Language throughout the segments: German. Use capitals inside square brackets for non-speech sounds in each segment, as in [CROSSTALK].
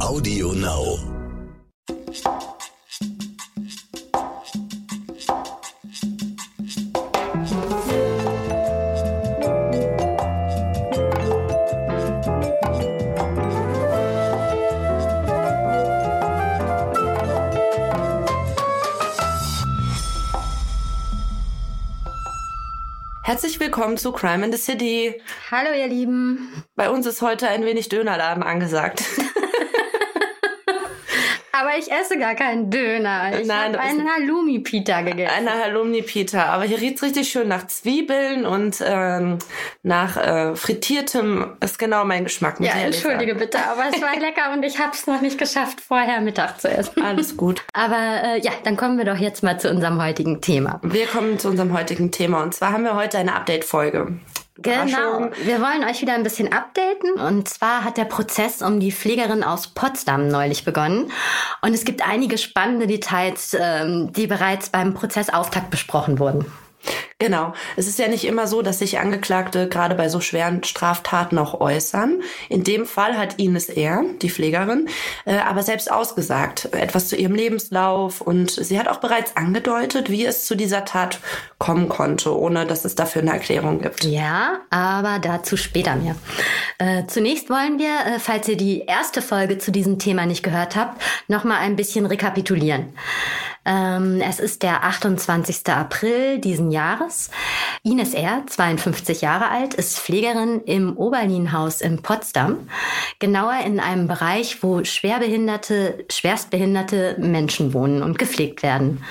Audio Now. Herzlich willkommen zu Crime in the City. Hallo ihr Lieben. Bei uns ist heute ein wenig Dönerladen angesagt. Aber ich esse gar keinen Döner. Ich habe einen Halloumi-Pita gegessen. Eine Halloumi-Pita. Aber hier riecht's richtig schön nach Zwiebeln und ähm, nach äh, frittiertem. Ist genau mein Geschmack. Ja, entschuldige bitte, aber es war [LAUGHS] lecker und ich habe es noch nicht geschafft, vorher Mittag zu essen. Alles gut. Aber äh, ja, dann kommen wir doch jetzt mal zu unserem heutigen Thema. Wir kommen zu unserem heutigen Thema. Und zwar haben wir heute eine Update-Folge. Genau. Wir wollen euch wieder ein bisschen updaten. Und zwar hat der Prozess um die Pflegerin aus Potsdam neulich begonnen. Und es gibt einige spannende Details, ähm, die bereits beim Prozessauftakt besprochen wurden. Genau. Es ist ja nicht immer so, dass sich Angeklagte gerade bei so schweren Straftaten auch äußern. In dem Fall hat Ines R., die Pflegerin, äh, aber selbst ausgesagt, etwas zu ihrem Lebenslauf und sie hat auch bereits angedeutet, wie es zu dieser Tat kommen konnte, ohne dass es dafür eine Erklärung gibt. Ja, aber dazu später mehr. Äh, zunächst wollen wir, äh, falls ihr die erste Folge zu diesem Thema nicht gehört habt, nochmal ein bisschen rekapitulieren. Ähm, es ist der 28. April diesen Jahres. Ines R., 52 Jahre alt, ist Pflegerin im Oberlinhaus in Potsdam. Genauer in einem Bereich, wo schwerbehinderte, schwerstbehinderte Menschen wohnen und gepflegt werden.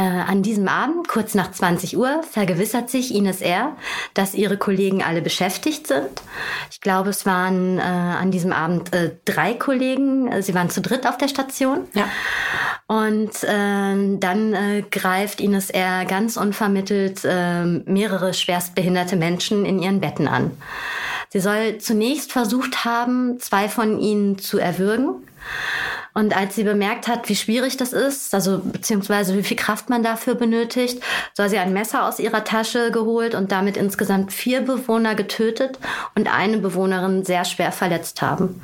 Äh, an diesem Abend, kurz nach 20 Uhr, vergewissert sich Ines R., dass ihre Kollegen alle beschäftigt sind. Ich glaube, es waren äh, an diesem Abend äh, drei Kollegen. Sie waren zu dritt auf der Station. Ja. Und äh, dann äh, greift Ines R. ganz unvermittelt äh, mehrere schwerstbehinderte Menschen in ihren Betten an. Sie soll zunächst versucht haben, zwei von ihnen zu erwürgen. Und als sie bemerkt hat, wie schwierig das ist, also beziehungsweise wie viel Kraft man dafür benötigt, soll sie ein Messer aus ihrer Tasche geholt und damit insgesamt vier Bewohner getötet und eine Bewohnerin sehr schwer verletzt haben.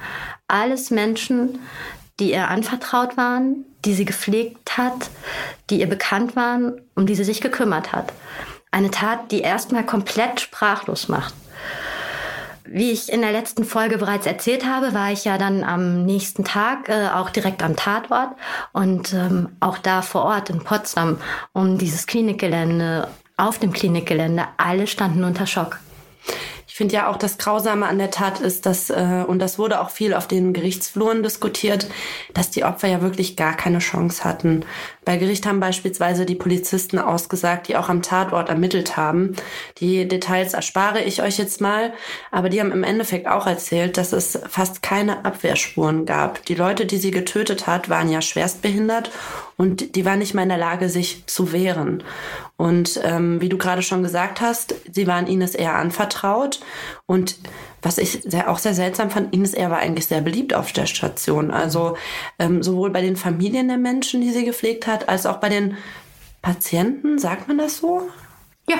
Alles Menschen, die ihr anvertraut waren, die sie gepflegt hat, die ihr bekannt waren, um die sie sich gekümmert hat. Eine Tat, die erstmal komplett sprachlos macht. Wie ich in der letzten Folge bereits erzählt habe, war ich ja dann am nächsten Tag äh, auch direkt am Tatort und ähm, auch da vor Ort in Potsdam um dieses Klinikgelände, auf dem Klinikgelände, alle standen unter Schock. Ich finde ja auch, das Grausame an der Tat ist, dass, äh, und das wurde auch viel auf den Gerichtsfluren diskutiert, dass die Opfer ja wirklich gar keine Chance hatten. Bei Gericht haben beispielsweise die Polizisten ausgesagt, die auch am Tatort ermittelt haben. Die Details erspare ich euch jetzt mal, aber die haben im Endeffekt auch erzählt, dass es fast keine Abwehrspuren gab. Die Leute, die sie getötet hat, waren ja schwerstbehindert und die waren nicht mal in der Lage, sich zu wehren. Und ähm, wie du gerade schon gesagt hast, sie waren Ines eher anvertraut. Und was ich sehr, auch sehr seltsam fand, Ines eher war eigentlich sehr beliebt auf der Station. Also ähm, sowohl bei den Familien der Menschen, die sie gepflegt hat, als auch bei den Patienten, sagt man das so? Ja,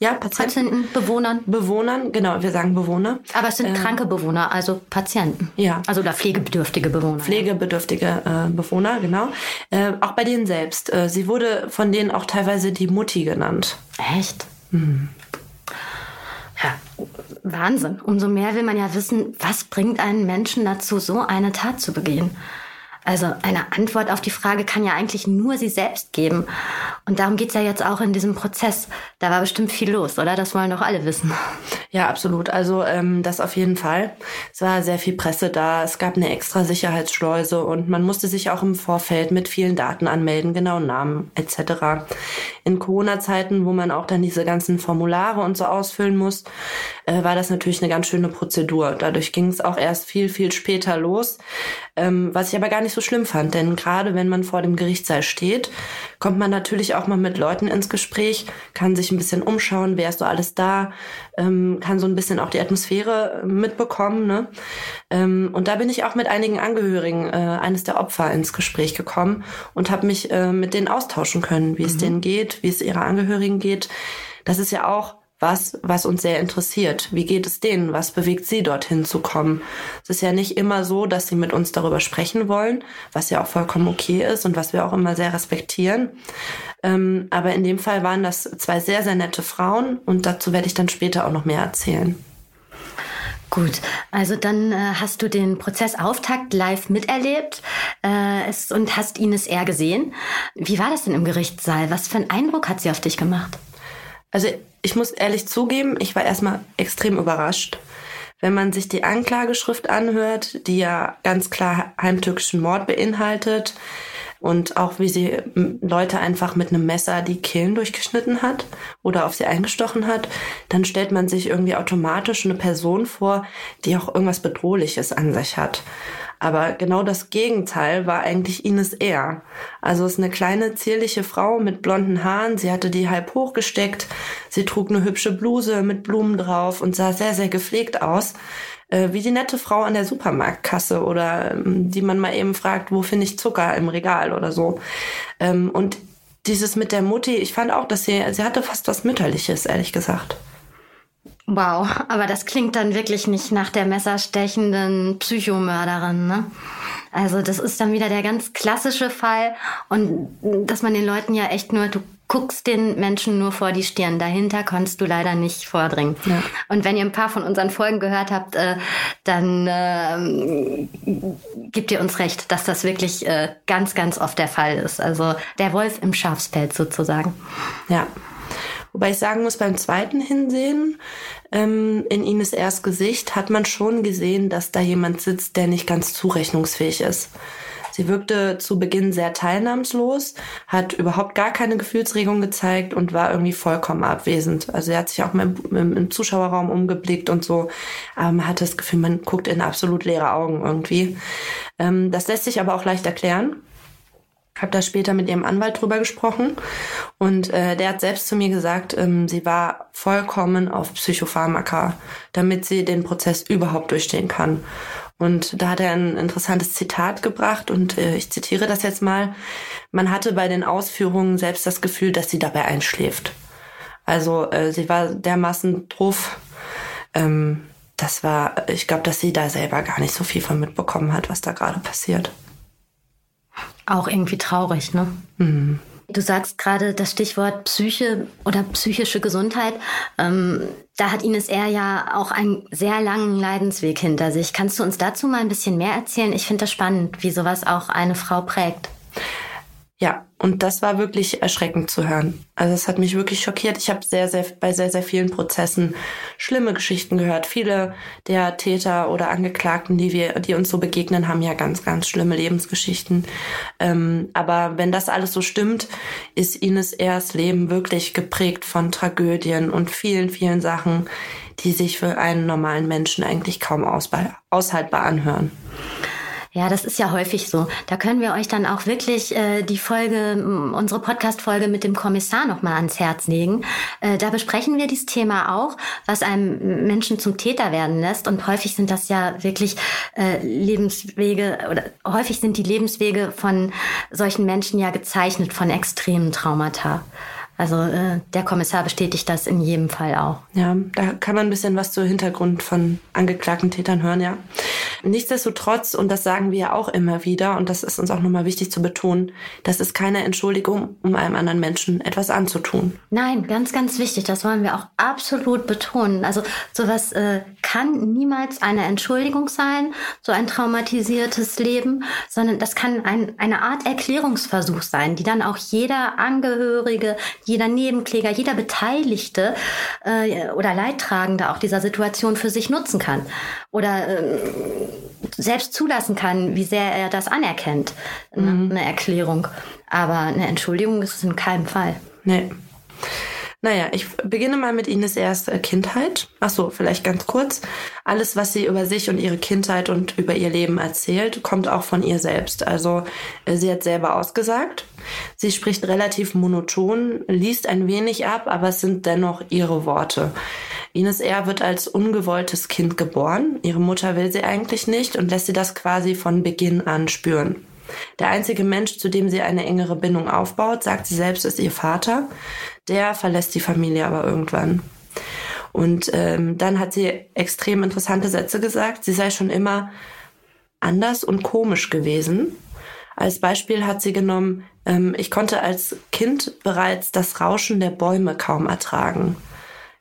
ja, Patienten. Patienten, Bewohnern. Bewohnern, genau, wir sagen Bewohner. Aber es sind Ähm, kranke Bewohner, also Patienten. Ja. Also oder pflegebedürftige Bewohner. Pflegebedürftige äh, Bewohner, genau. Äh, auch bei denen selbst. Äh, sie wurde von denen auch teilweise die Mutti genannt. Echt? Ja, Wahnsinn. Umso mehr will man ja wissen, was bringt einen Menschen dazu, so eine Tat zu begehen. Also eine Antwort auf die Frage kann ja eigentlich nur sie selbst geben. Und darum geht's ja jetzt auch in diesem Prozess. Da war bestimmt viel los, oder? Das wollen doch alle wissen. Ja, absolut. Also ähm, das auf jeden Fall. Es war sehr viel Presse da. Es gab eine extra Sicherheitsschleuse und man musste sich auch im Vorfeld mit vielen Daten anmelden, genau Namen etc. In Corona-Zeiten, wo man auch dann diese ganzen Formulare und so ausfüllen muss, äh, war das natürlich eine ganz schöne Prozedur. Dadurch ging es auch erst viel, viel später los. Ähm, was ich aber gar nicht so schlimm fand, denn gerade wenn man vor dem Gerichtssaal steht, kommt man natürlich auch mal mit Leuten ins Gespräch, kann sich ein bisschen umschauen, wer ist so alles da, ähm, kann so ein bisschen auch die Atmosphäre mitbekommen. Ne? Ähm, und da bin ich auch mit einigen Angehörigen äh, eines der Opfer ins Gespräch gekommen und habe mich äh, mit denen austauschen können, wie es denen geht, wie es ihrer Angehörigen geht. Das ist ja auch was, was uns sehr interessiert. Wie geht es denen? Was bewegt sie dorthin zu kommen? Es ist ja nicht immer so, dass sie mit uns darüber sprechen wollen, was ja auch vollkommen okay ist und was wir auch immer sehr respektieren. Ähm, aber in dem Fall waren das zwei sehr, sehr nette Frauen und dazu werde ich dann später auch noch mehr erzählen. Gut, also dann äh, hast du den Prozessauftakt live miterlebt äh, es, und hast Ines eher gesehen. Wie war das denn im Gerichtssaal? Was für einen Eindruck hat sie auf dich gemacht? Also ich muss ehrlich zugeben, ich war erstmal extrem überrascht. Wenn man sich die Anklageschrift anhört, die ja ganz klar heimtückischen Mord beinhaltet, und auch wie sie Leute einfach mit einem Messer die Kehlen durchgeschnitten hat oder auf sie eingestochen hat, dann stellt man sich irgendwie automatisch eine Person vor, die auch irgendwas Bedrohliches an sich hat. Aber genau das Gegenteil war eigentlich Ines eher. Also es ist eine kleine, zierliche Frau mit blonden Haaren. Sie hatte die halb hochgesteckt. Sie trug eine hübsche Bluse mit Blumen drauf und sah sehr, sehr gepflegt aus äh, wie die nette Frau an der Supermarktkasse oder ähm, die man mal eben fragt, wo finde ich Zucker im Regal oder so. Ähm, und dieses mit der Mutti, ich fand auch, dass sie, sie hatte fast was Mütterliches, ehrlich gesagt. Wow, [LAUGHS] aber das klingt dann wirklich nicht nach der messerstechenden Psychomörderin, ne? Also das ist dann wieder der ganz klassische Fall und dass man den Leuten ja echt nur, du guckst den Menschen nur vor die Stirn. Dahinter kannst du leider nicht vordringen. Ja. Und wenn ihr ein paar von unseren Folgen gehört habt, äh, dann äh, gebt ihr uns recht, dass das wirklich äh, ganz, ganz oft der Fall ist. Also der Wolf im Schafspelz sozusagen. Ja. Wobei ich sagen muss, beim zweiten Hinsehen ähm, in Ines erst Gesicht hat man schon gesehen, dass da jemand sitzt, der nicht ganz zurechnungsfähig ist. Sie wirkte zu Beginn sehr teilnahmslos, hat überhaupt gar keine Gefühlsregung gezeigt und war irgendwie vollkommen abwesend. Also er hat sich auch im, im, im Zuschauerraum umgeblickt und so. Aber man hatte das Gefühl, man guckt in absolut leere Augen irgendwie. Ähm, das lässt sich aber auch leicht erklären habe da später mit ihrem Anwalt drüber gesprochen und äh, der hat selbst zu mir gesagt, ähm, sie war vollkommen auf Psychopharmaka, damit sie den Prozess überhaupt durchstehen kann. Und da hat er ein interessantes Zitat gebracht und äh, ich zitiere das jetzt mal. Man hatte bei den Ausführungen selbst das Gefühl, dass sie dabei einschläft. Also äh, sie war dermaßen drauf. Ähm, das war, ich glaube, dass sie da selber gar nicht so viel von mitbekommen hat, was da gerade passiert. Auch irgendwie traurig, ne? Mhm. Du sagst gerade das Stichwort Psyche oder psychische Gesundheit. Ähm, da hat Ines R. ja auch einen sehr langen Leidensweg hinter sich. Kannst du uns dazu mal ein bisschen mehr erzählen? Ich finde das spannend, wie sowas auch eine Frau prägt. Ja, und das war wirklich erschreckend zu hören. Also es hat mich wirklich schockiert. Ich habe sehr, sehr bei sehr, sehr vielen Prozessen schlimme Geschichten gehört. Viele der Täter oder Angeklagten, die wir, die uns so begegnen, haben ja ganz, ganz schlimme Lebensgeschichten. Ähm, aber wenn das alles so stimmt, ist Ines Ehrs Leben wirklich geprägt von Tragödien und vielen, vielen Sachen, die sich für einen normalen Menschen eigentlich kaum aushaltbar anhören. Ja, das ist ja häufig so. Da können wir euch dann auch wirklich äh, die Folge, unsere Podcast-Folge mit dem Kommissar nochmal ans Herz legen. Äh, da besprechen wir dieses Thema auch, was einem Menschen zum Täter werden lässt. Und häufig sind das ja wirklich äh, Lebenswege oder häufig sind die Lebenswege von solchen Menschen ja gezeichnet von extremen Traumata. Also äh, der Kommissar bestätigt das in jedem Fall auch. Ja, da kann man ein bisschen was zu Hintergrund von angeklagten Tätern hören, ja. Nichtsdestotrotz, und das sagen wir ja auch immer wieder, und das ist uns auch nochmal wichtig zu betonen, das ist keine Entschuldigung, um einem anderen Menschen etwas anzutun. Nein, ganz, ganz wichtig. Das wollen wir auch absolut betonen. Also sowas äh, kann niemals eine Entschuldigung sein, so ein traumatisiertes Leben, sondern das kann ein, eine Art Erklärungsversuch sein, die dann auch jeder Angehörige, jeder Nebenkläger, jeder Beteiligte äh, oder Leidtragende auch dieser Situation für sich nutzen kann oder äh, selbst zulassen kann, wie sehr er das anerkennt, mhm. eine Erklärung. Aber eine Entschuldigung ist es in keinem Fall. Nee. Naja, ich beginne mal mit Ines erste Kindheit. Ach so, vielleicht ganz kurz. Alles, was sie über sich und ihre Kindheit und über ihr Leben erzählt, kommt auch von ihr selbst. Also äh, sie hat selber ausgesagt. Sie spricht relativ monoton, liest ein wenig ab, aber es sind dennoch ihre Worte. Ines R. wird als ungewolltes Kind geboren. Ihre Mutter will sie eigentlich nicht und lässt sie das quasi von Beginn an spüren. Der einzige Mensch, zu dem sie eine engere Bindung aufbaut, sagt sie selbst, ist ihr Vater. Der verlässt die Familie aber irgendwann. Und ähm, dann hat sie extrem interessante Sätze gesagt. Sie sei schon immer anders und komisch gewesen. Als Beispiel hat sie genommen, ähm, ich konnte als Kind bereits das Rauschen der Bäume kaum ertragen.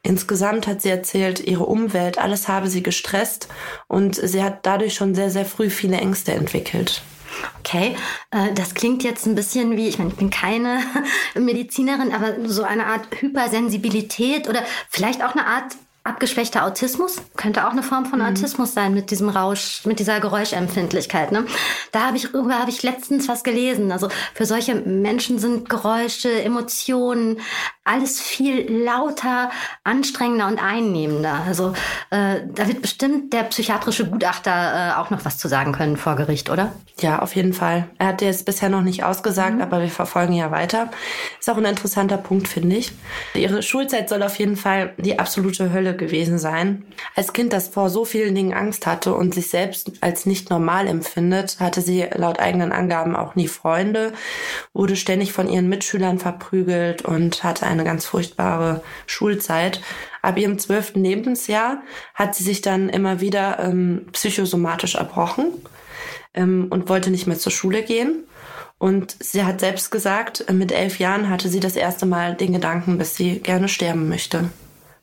Insgesamt hat sie erzählt, ihre Umwelt, alles habe sie gestresst und sie hat dadurch schon sehr, sehr früh viele Ängste entwickelt. Okay, äh, das klingt jetzt ein bisschen wie, ich meine, ich bin keine [LAUGHS] Medizinerin, aber so eine Art Hypersensibilität oder vielleicht auch eine Art abgeschwächter Autismus könnte auch eine Form von mhm. Autismus sein mit diesem Rausch, mit dieser Geräuschempfindlichkeit. Ne? Da habe ich habe ich letztens was gelesen. Also für solche Menschen sind Geräusche, Emotionen, alles viel lauter, anstrengender und einnehmender. Also äh, da wird bestimmt der psychiatrische Gutachter äh, auch noch was zu sagen können vor Gericht, oder? Ja, auf jeden Fall. Er hat jetzt bisher noch nicht ausgesagt, mhm. aber wir verfolgen ja weiter. Ist auch ein interessanter Punkt, finde ich. Ihre Schulzeit soll auf jeden Fall die absolute Hölle gewesen sein. Als Kind, das vor so vielen Dingen Angst hatte und sich selbst als nicht normal empfindet, hatte sie laut eigenen Angaben auch nie Freunde, wurde ständig von ihren Mitschülern verprügelt und hatte ein eine ganz furchtbare Schulzeit. Ab ihrem zwölften Lebensjahr hat sie sich dann immer wieder ähm, psychosomatisch erbrochen ähm, und wollte nicht mehr zur Schule gehen. Und sie hat selbst gesagt, mit elf Jahren hatte sie das erste Mal den Gedanken, dass sie gerne sterben möchte.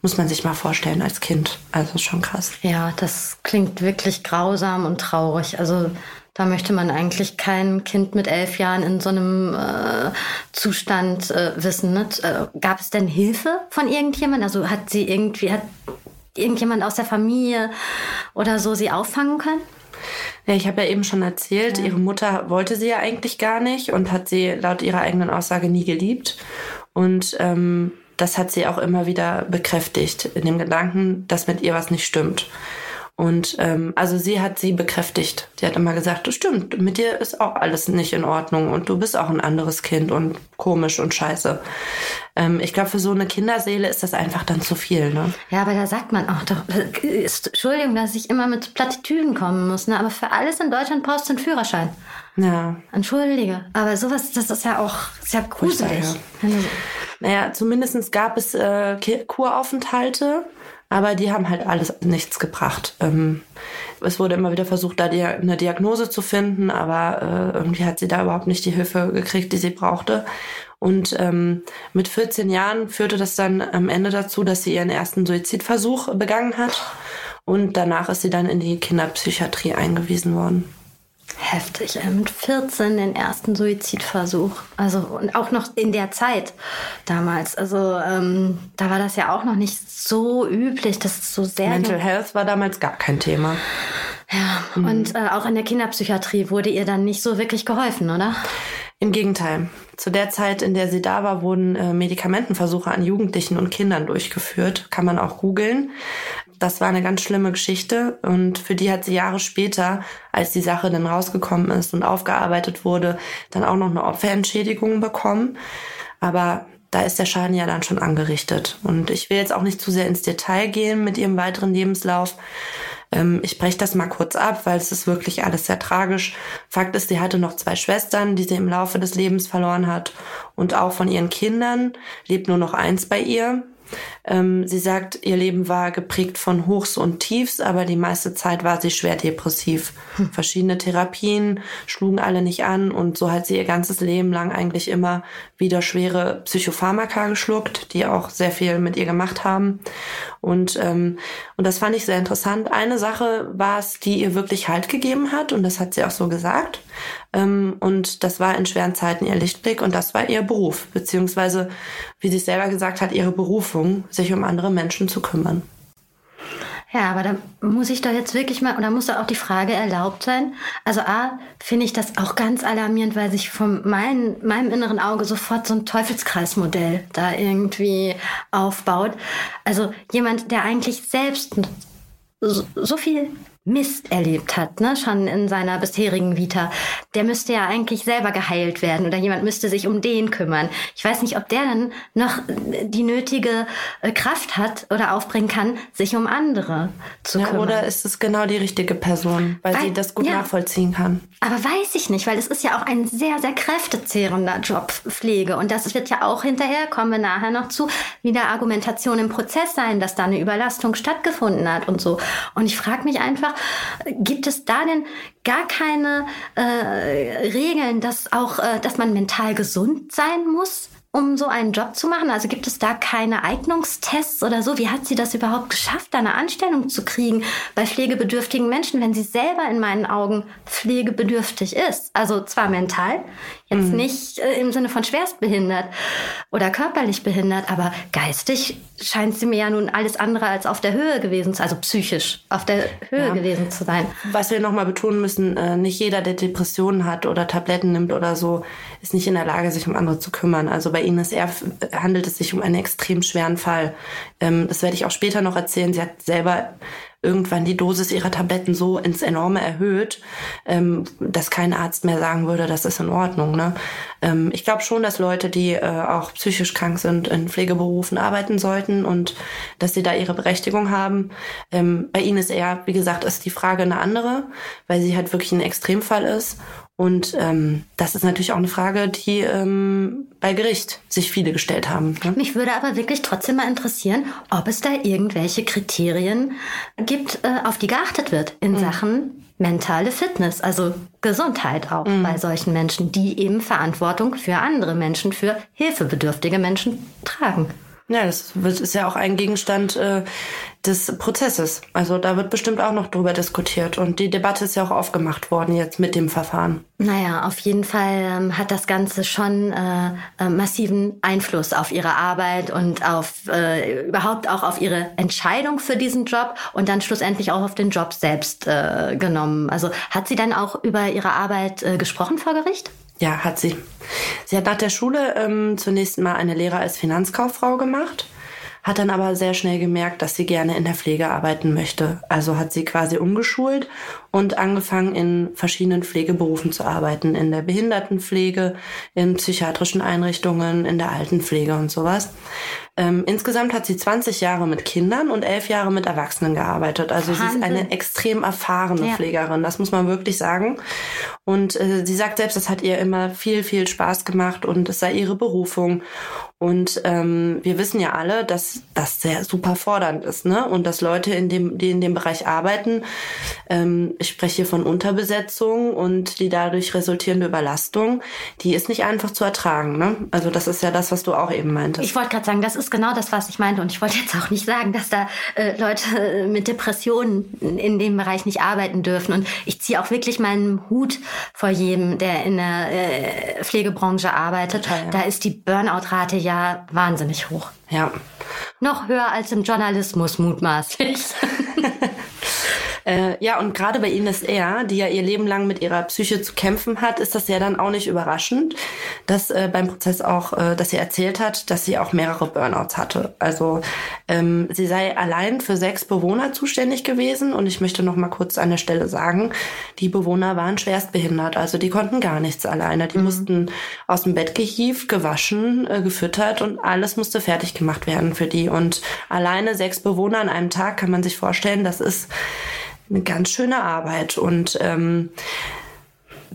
Muss man sich mal vorstellen als Kind. Also schon krass. Ja, das klingt wirklich grausam und traurig. Also da möchte man eigentlich kein Kind mit elf Jahren in so einem äh, Zustand äh, wissen. Ne? Äh, gab es denn Hilfe von irgendjemand? Also hat sie irgendwie, hat irgendjemand aus der Familie oder so sie auffangen können? Ja, ich habe ja eben schon erzählt, ja. ihre Mutter wollte sie ja eigentlich gar nicht und hat sie laut ihrer eigenen Aussage nie geliebt. Und ähm, das hat sie auch immer wieder bekräftigt in dem Gedanken, dass mit ihr was nicht stimmt. Und ähm, also sie hat sie bekräftigt. Sie hat immer gesagt, das stimmt, mit dir ist auch alles nicht in Ordnung und du bist auch ein anderes Kind und komisch und scheiße. Ähm, ich glaube, für so eine Kinderseele ist das einfach dann zu viel. Ne? Ja, aber da sagt man auch doch, ist, Entschuldigung, dass ich immer mit Plattitüden kommen muss, ne? aber für alles in Deutschland brauchst du einen Führerschein. Ja. Entschuldige, aber sowas, das ist ja auch sehr gruselig. Ja. Naja, zumindest gab es äh, Kuraufenthalte aber die haben halt alles nichts gebracht. Ähm, es wurde immer wieder versucht, da die, eine Diagnose zu finden, aber äh, irgendwie hat sie da überhaupt nicht die Hilfe gekriegt, die sie brauchte. Und ähm, mit 14 Jahren führte das dann am Ende dazu, dass sie ihren ersten Suizidversuch begangen hat. Und danach ist sie dann in die Kinderpsychiatrie eingewiesen worden. Heftig, mit 14 den ersten Suizidversuch. Also und auch noch in der Zeit damals. Also ähm, da war das ja auch noch nicht so üblich, dass es so sehr. Mental Health war damals gar kein Thema. Ja, mhm. und äh, auch in der Kinderpsychiatrie wurde ihr dann nicht so wirklich geholfen, oder? Im Gegenteil. Zu der Zeit, in der sie da war, wurden äh, Medikamentenversuche an Jugendlichen und Kindern durchgeführt. Kann man auch googeln das war eine ganz schlimme Geschichte und für die hat sie Jahre später, als die Sache dann rausgekommen ist und aufgearbeitet wurde, dann auch noch eine Opferentschädigung bekommen. Aber da ist der Schaden ja dann schon angerichtet. Und ich will jetzt auch nicht zu sehr ins Detail gehen mit ihrem weiteren Lebenslauf. Ähm, ich breche das mal kurz ab, weil es ist wirklich alles sehr tragisch. Fakt ist, sie hatte noch zwei Schwestern, die sie im Laufe des Lebens verloren hat. Und auch von ihren Kindern lebt nur noch eins bei ihr. Ähm, sie sagt, ihr Leben war geprägt von Hochs und Tiefs, aber die meiste Zeit war sie schwer depressiv. Hm. Verschiedene Therapien schlugen alle nicht an und so hat sie ihr ganzes Leben lang eigentlich immer wieder schwere Psychopharmaka geschluckt, die auch sehr viel mit ihr gemacht haben. Und, ähm, und das fand ich sehr interessant. Eine Sache war es, die ihr wirklich Halt gegeben hat und das hat sie auch so gesagt. Ähm, und das war in schweren Zeiten ihr Lichtblick und das war ihr Beruf, beziehungsweise, wie sie selber gesagt hat, ihre Berufung, sich um andere Menschen zu kümmern. Ja, aber da muss ich doch jetzt wirklich mal, oder muss da auch die Frage erlaubt sein? Also A, finde ich das auch ganz alarmierend, weil sich von mein, meinem inneren Auge sofort so ein Teufelskreismodell da irgendwie aufbaut. Also jemand, der eigentlich selbst so, so viel Mist erlebt hat, ne, schon in seiner bisherigen Vita, der müsste ja eigentlich selber geheilt werden oder jemand müsste sich um den kümmern. Ich weiß nicht, ob der dann noch die nötige äh, Kraft hat oder aufbringen kann, sich um andere zu ja, kümmern. Oder ist es genau die richtige Person, weil, weil sie das gut ja, nachvollziehen kann? Aber weiß ich nicht, weil es ist ja auch ein sehr, sehr kräftezehrender Job, Pflege. Und das wird ja auch hinterher, kommen wir nachher noch zu, wieder Argumentation im Prozess sein, dass da eine Überlastung stattgefunden hat und so. Und ich frage mich einfach, Gibt es da denn gar keine äh, Regeln, dass auch, äh, dass man mental gesund sein muss? Um so einen Job zu machen? Also gibt es da keine Eignungstests oder so? Wie hat sie das überhaupt geschafft, da eine Anstellung zu kriegen bei pflegebedürftigen Menschen, wenn sie selber in meinen Augen pflegebedürftig ist? Also zwar mental, jetzt mhm. nicht äh, im Sinne von schwerstbehindert oder körperlich behindert, aber geistig scheint sie mir ja nun alles andere als auf der Höhe gewesen zu, also psychisch auf der Höhe ja. gewesen zu sein. Was wir nochmal betonen müssen, äh, nicht jeder, der Depressionen hat oder Tabletten nimmt oder so, ist nicht in der Lage, sich um andere zu kümmern. Also bei ist eher, handelt es sich um einen extrem schweren Fall. Ähm, das werde ich auch später noch erzählen. Sie hat selber irgendwann die Dosis ihrer Tabletten so ins Enorme erhöht, ähm, dass kein Arzt mehr sagen würde, das ist in Ordnung. Ne? Ähm, ich glaube schon, dass Leute, die äh, auch psychisch krank sind, in Pflegeberufen arbeiten sollten und dass sie da ihre Berechtigung haben. Ähm, bei ihnen ist eher, wie gesagt, ist die Frage eine andere, weil sie halt wirklich ein Extremfall ist und ähm, das ist natürlich auch eine Frage, die ähm, bei Gericht sich viele gestellt haben. Ne? Mich würde aber wirklich trotzdem mal interessieren, ob es da irgendwelche Kriterien gibt, äh, auf die geachtet wird in mhm. Sachen mentale Fitness, also Gesundheit auch mhm. bei solchen Menschen, die eben Verantwortung für andere Menschen, für hilfebedürftige Menschen tragen. Ja, das ist ja auch ein Gegenstand äh, des Prozesses. Also da wird bestimmt auch noch drüber diskutiert. Und die Debatte ist ja auch aufgemacht worden jetzt mit dem Verfahren. Naja, auf jeden Fall ähm, hat das Ganze schon äh, äh, massiven Einfluss auf ihre Arbeit und auf äh, überhaupt auch auf ihre Entscheidung für diesen Job und dann schlussendlich auch auf den Job selbst äh, genommen. Also hat sie dann auch über ihre Arbeit äh, gesprochen vor Gericht? Ja, hat sie. Sie hat nach der Schule ähm, zunächst mal eine Lehre als Finanzkauffrau gemacht, hat dann aber sehr schnell gemerkt, dass sie gerne in der Pflege arbeiten möchte. Also hat sie quasi umgeschult und angefangen in verschiedenen Pflegeberufen zu arbeiten, in der Behindertenpflege, in psychiatrischen Einrichtungen, in der Altenpflege und sowas. Ähm, insgesamt hat sie 20 Jahre mit Kindern und elf Jahre mit Erwachsenen gearbeitet. Also Wahnsinn. sie ist eine extrem erfahrene ja. Pflegerin, das muss man wirklich sagen. Und äh, sie sagt selbst, das hat ihr immer viel, viel Spaß gemacht und es sei ihre Berufung. Und ähm, wir wissen ja alle, dass das sehr super fordernd ist, ne? Und dass Leute, in dem, die in dem Bereich arbeiten, ähm, ich spreche hier von Unterbesetzung und die dadurch resultierende Überlastung, die ist nicht einfach zu ertragen, ne? Also das ist ja das, was du auch eben meintest. Ich wollte gerade sagen, das ist genau das, was ich meinte. Und ich wollte jetzt auch nicht sagen, dass da äh, Leute äh, mit Depressionen in dem Bereich nicht arbeiten dürfen. Und ich ziehe auch wirklich meinen Hut vor jedem, der in der äh, Pflegebranche arbeitet. Total, ja. Da ist die Burnout-Rate ja wahnsinnig hoch. Ja. Noch höher als im Journalismus mutmaßlich. [LAUGHS] Äh, ja, und gerade bei Ines R., die ja ihr Leben lang mit ihrer Psyche zu kämpfen hat, ist das ja dann auch nicht überraschend, dass äh, beim Prozess auch, äh, dass sie erzählt hat, dass sie auch mehrere Burnouts hatte. Also ähm, sie sei allein für sechs Bewohner zuständig gewesen und ich möchte noch mal kurz an der Stelle sagen, die Bewohner waren schwerstbehindert, also die konnten gar nichts alleine. Die mhm. mussten aus dem Bett gehievt, gewaschen, äh, gefüttert und alles musste fertig gemacht werden für die. Und alleine sechs Bewohner an einem Tag kann man sich vorstellen, das ist eine ganz schöne Arbeit. Und ähm,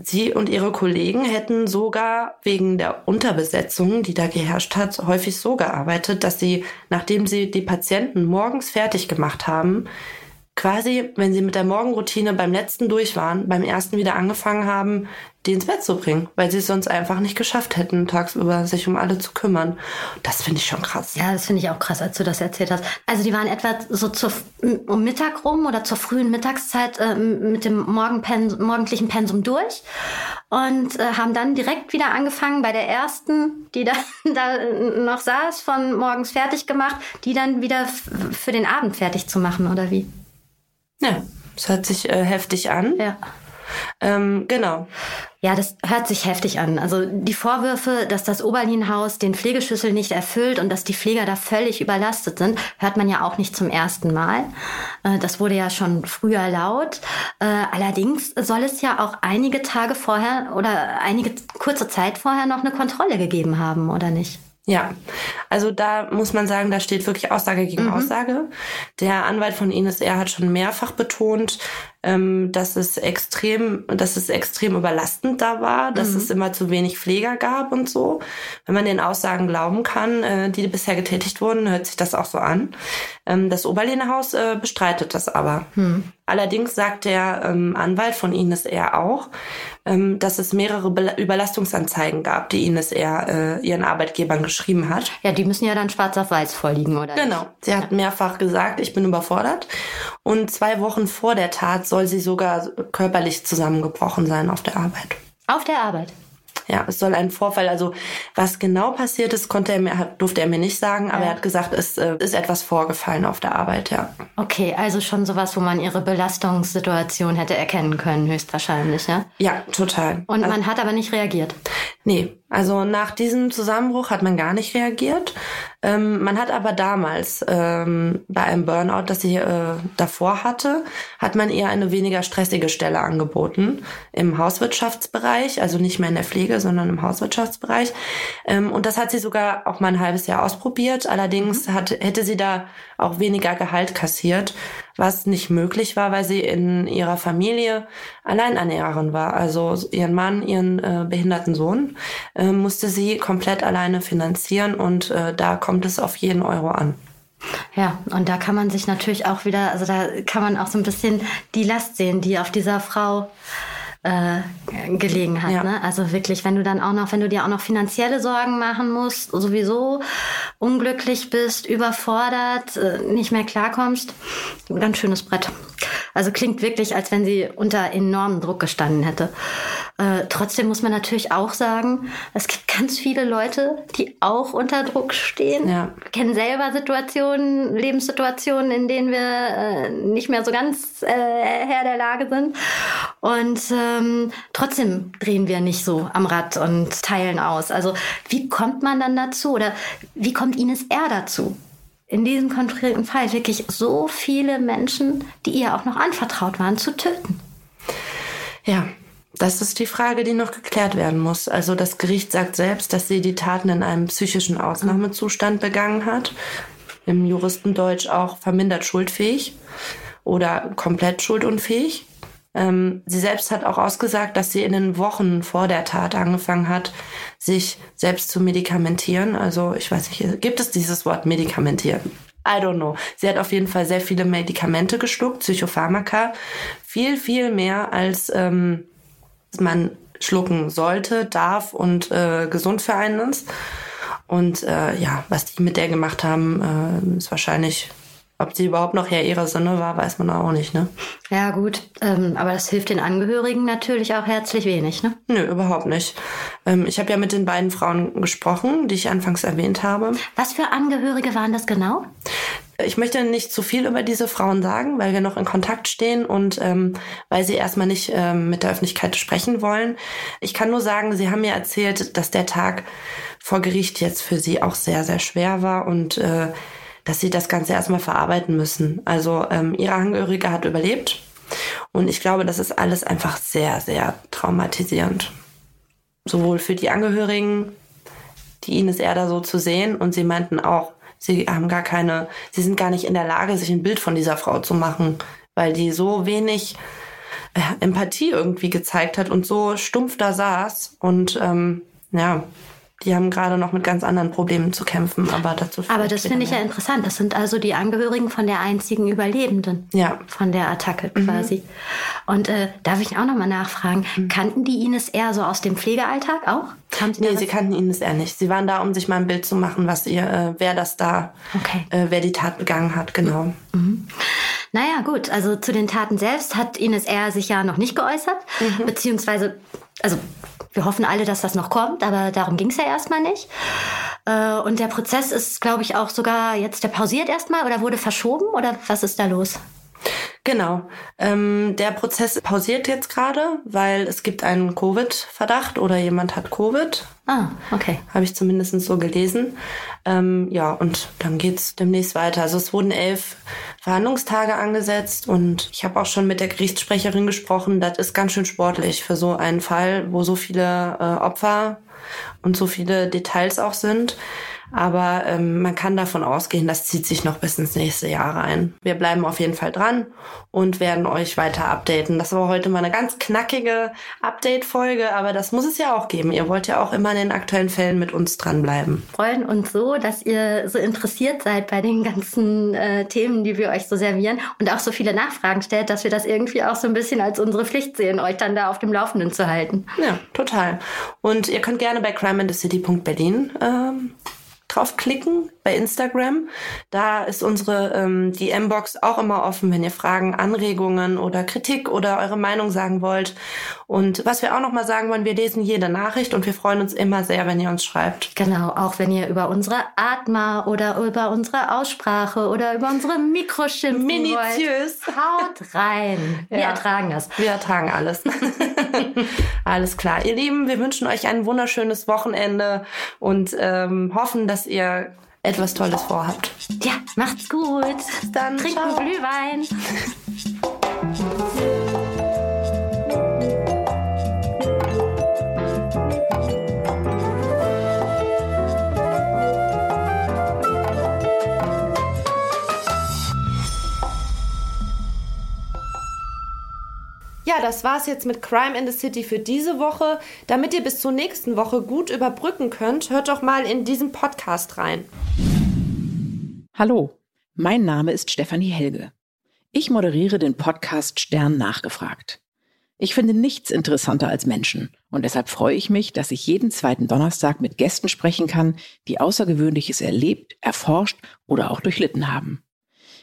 Sie und ihre Kollegen hätten sogar wegen der Unterbesetzung, die da geherrscht hat, häufig so gearbeitet, dass sie, nachdem sie die Patienten morgens fertig gemacht haben, quasi, wenn sie mit der Morgenroutine beim letzten durch waren, beim ersten wieder angefangen haben, die ins Bett zu bringen, weil sie es sonst einfach nicht geschafft hätten, tagsüber sich um alle zu kümmern. Das finde ich schon krass. Ja, das finde ich auch krass, als du das erzählt hast. Also die waren etwa so zur, um Mittag rum oder zur frühen Mittagszeit äh, mit dem Morgenpens morgendlichen Pensum durch und äh, haben dann direkt wieder angefangen bei der ersten, die da, [LAUGHS] da noch saß, von morgens fertig gemacht, die dann wieder für den Abend fertig zu machen, oder wie? Ja, es hört sich äh, heftig an. Ja. Ähm, genau. Ja, das hört sich heftig an. Also die Vorwürfe, dass das Oberlin-Haus den Pflegeschlüssel nicht erfüllt und dass die Pfleger da völlig überlastet sind, hört man ja auch nicht zum ersten Mal. Äh, das wurde ja schon früher laut. Äh, allerdings soll es ja auch einige Tage vorher oder einige kurze Zeit vorher noch eine Kontrolle gegeben haben, oder nicht? Ja, also da muss man sagen, da steht wirklich Aussage gegen mhm. Aussage. Der Anwalt von Ines R. hat schon mehrfach betont, ähm, dass es extrem, dass es extrem überlastend da war, dass mhm. es immer zu wenig Pfleger gab und so. Wenn man den Aussagen glauben kann, äh, die bisher getätigt wurden, hört sich das auch so an. Ähm, das Oberlehnehaus äh, bestreitet das aber. Mhm. Allerdings sagt der ähm, Anwalt von Ines R. auch, ähm, dass es mehrere Be Überlastungsanzeigen gab, die Ines R. Äh, ihren Arbeitgebern geschrieben hat. Ja, die müssen ja dann schwarz auf weiß vorliegen, oder? Genau. Sie hat mehrfach gesagt, ich bin überfordert. Und zwei Wochen vor der Tat soll sie sogar körperlich zusammengebrochen sein auf der Arbeit. Auf der Arbeit? Ja, es soll ein Vorfall, also was genau passiert ist, konnte er mir, durfte er mir nicht sagen, aber ja. er hat gesagt, es äh, ist etwas vorgefallen auf der Arbeit, ja. Okay, also schon sowas, wo man ihre Belastungssituation hätte erkennen können, höchstwahrscheinlich, ja? Ja, total. Und also, man hat aber nicht reagiert? Nee, also nach diesem Zusammenbruch hat man gar nicht reagiert. Ähm, man hat aber damals ähm, bei einem Burnout, das sie äh, davor hatte, hat man ihr eine weniger stressige Stelle angeboten im Hauswirtschaftsbereich, also nicht mehr in der Pflege, sondern im Hauswirtschaftsbereich. Ähm, und das hat sie sogar auch mal ein halbes Jahr ausprobiert. Allerdings mhm. hat, hätte sie da auch weniger Gehalt kassiert, was nicht möglich war, weil sie in ihrer Familie Alleinernährerin war. Also ihren Mann, ihren äh, behinderten Sohn äh, musste sie komplett alleine finanzieren und äh, da kommt es auf jeden Euro an. Ja, und da kann man sich natürlich auch wieder, also da kann man auch so ein bisschen die Last sehen, die auf dieser Frau äh, gelegen hat. Ja. Ne? Also wirklich, wenn du dann auch noch, wenn du dir auch noch finanzielle Sorgen machen musst, sowieso unglücklich bist, überfordert, äh, nicht mehr klarkommst, ganz schönes Brett. Also klingt wirklich, als wenn sie unter enormem Druck gestanden hätte. Äh, trotzdem muss man natürlich auch sagen, es gibt ganz viele Leute, die auch unter Druck stehen. Ja. Wir kennen selber Situationen, Lebenssituationen, in denen wir äh, nicht mehr so ganz äh, Herr der Lage sind. Und ähm, trotzdem drehen wir nicht so am Rad und teilen aus. Also wie kommt man dann dazu oder wie kommt Ines R dazu? In diesem konkreten Fall wirklich so viele Menschen, die ihr auch noch anvertraut waren, zu töten? Ja, das ist die Frage, die noch geklärt werden muss. Also das Gericht sagt selbst, dass sie die Taten in einem psychischen Ausnahmezustand begangen hat. Im Juristendeutsch auch vermindert schuldfähig oder komplett schuldunfähig. Ähm, sie selbst hat auch ausgesagt, dass sie in den Wochen vor der Tat angefangen hat, sich selbst zu medikamentieren. Also ich weiß nicht, gibt es dieses Wort medikamentieren? I don't know. Sie hat auf jeden Fall sehr viele Medikamente geschluckt, Psychopharmaka. Viel, viel mehr als ähm, man schlucken sollte, darf und äh, gesund für einen ist. Und äh, ja, was die mit der gemacht haben, äh, ist wahrscheinlich ob sie überhaupt noch Herr ihrer Sinne war, weiß man auch nicht, ne? Ja, gut. Ähm, aber das hilft den Angehörigen natürlich auch herzlich wenig, ne? Nö, überhaupt nicht. Ähm, ich habe ja mit den beiden Frauen gesprochen, die ich anfangs erwähnt habe. Was für Angehörige waren das genau? Ich möchte nicht zu viel über diese Frauen sagen, weil wir noch in Kontakt stehen und ähm, weil sie erstmal nicht ähm, mit der Öffentlichkeit sprechen wollen. Ich kann nur sagen, sie haben mir erzählt, dass der Tag vor Gericht jetzt für sie auch sehr, sehr schwer war und äh, dass sie das Ganze erstmal verarbeiten müssen. Also ähm, ihre Angehörige hat überlebt und ich glaube, das ist alles einfach sehr, sehr traumatisierend. Sowohl für die Angehörigen, die Ines Erder so zu sehen und sie meinten auch, sie haben gar keine, sie sind gar nicht in der Lage, sich ein Bild von dieser Frau zu machen, weil die so wenig äh, Empathie irgendwie gezeigt hat und so stumpf da saß und ähm, ja, die haben gerade noch mit ganz anderen Problemen zu kämpfen, aber dazu. Aber das finde ich ja interessant. Das sind also die Angehörigen von der einzigen Überlebenden. Ja. Von der Attacke mhm. quasi. Mhm. Und äh, darf ich auch nochmal nachfragen, mhm. kannten die Ines eher so aus dem Pflegealltag auch? Haben sie nee, sie kannten Ines eher nicht. Sie waren da, um sich mal ein Bild zu machen, was ihr, äh, wer das da, okay. äh, wer die Tat begangen hat, genau. Mhm. Naja, gut, also zu den Taten selbst hat Ines R. sich ja noch nicht geäußert, mhm. beziehungsweise, also wir hoffen alle, dass das noch kommt, aber darum ging es ja erstmal nicht. Äh, und der Prozess ist, glaube ich, auch sogar jetzt, der pausiert erstmal oder wurde verschoben oder was ist da los? Genau. Ähm, der Prozess pausiert jetzt gerade, weil es gibt einen Covid-Verdacht oder jemand hat Covid. Ah, okay. Habe ich zumindest so gelesen. Ähm, ja, und dann geht's demnächst weiter. Also es wurden elf Verhandlungstage angesetzt und ich habe auch schon mit der Gerichtssprecherin gesprochen. Das ist ganz schön sportlich für so einen Fall, wo so viele äh, Opfer und so viele Details auch sind. Aber ähm, man kann davon ausgehen, das zieht sich noch bis ins nächste Jahr rein. Wir bleiben auf jeden Fall dran und werden euch weiter updaten. Das war heute mal eine ganz knackige Update-Folge, aber das muss es ja auch geben. Ihr wollt ja auch immer in den aktuellen Fällen mit uns dranbleiben. Freuen uns so, dass ihr so interessiert seid bei den ganzen äh, Themen, die wir euch so servieren und auch so viele Nachfragen stellt, dass wir das irgendwie auch so ein bisschen als unsere Pflicht sehen, euch dann da auf dem Laufenden zu halten. Ja, total. Und ihr könnt gerne bei crimeinthecity.berlin ähm, draufklicken bei Instagram. Da ist unsere ähm, DM-Box auch immer offen, wenn ihr Fragen, Anregungen oder Kritik oder eure Meinung sagen wollt. Und was wir auch noch mal sagen wollen, wir lesen jede Nachricht und wir freuen uns immer sehr, wenn ihr uns schreibt. Genau, auch wenn ihr über unsere Atma oder über unsere Aussprache oder über unsere Mikroschimpfen Minutiös. Wollt. Haut rein. Wir ja. ertragen das. Wir ertragen alles. [LAUGHS] [LAUGHS] alles klar. Ihr Lieben, wir wünschen euch ein wunderschönes Wochenende und ähm, hoffen, dass ihr etwas Tolles vorhabt. Ja, macht's gut. Dann trinken. Glühwein. [LAUGHS] Ja, das war's jetzt mit Crime in the City für diese Woche. Damit ihr bis zur nächsten Woche gut überbrücken könnt, hört doch mal in diesen Podcast rein. Hallo, mein Name ist Stefanie Helge. Ich moderiere den Podcast Stern nachgefragt. Ich finde nichts interessanter als Menschen und deshalb freue ich mich, dass ich jeden zweiten Donnerstag mit Gästen sprechen kann, die Außergewöhnliches erlebt, erforscht oder auch durchlitten haben.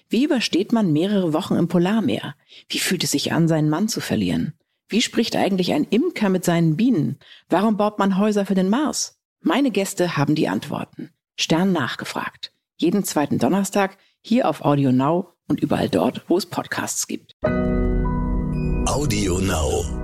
Wie übersteht man mehrere Wochen im Polarmeer? Wie fühlt es sich an, seinen Mann zu verlieren? Wie spricht eigentlich ein Imker mit seinen Bienen? Warum baut man Häuser für den Mars? Meine Gäste haben die Antworten. Stern nachgefragt. Jeden zweiten Donnerstag hier auf Audio Now und überall dort, wo es Podcasts gibt. Audio Now.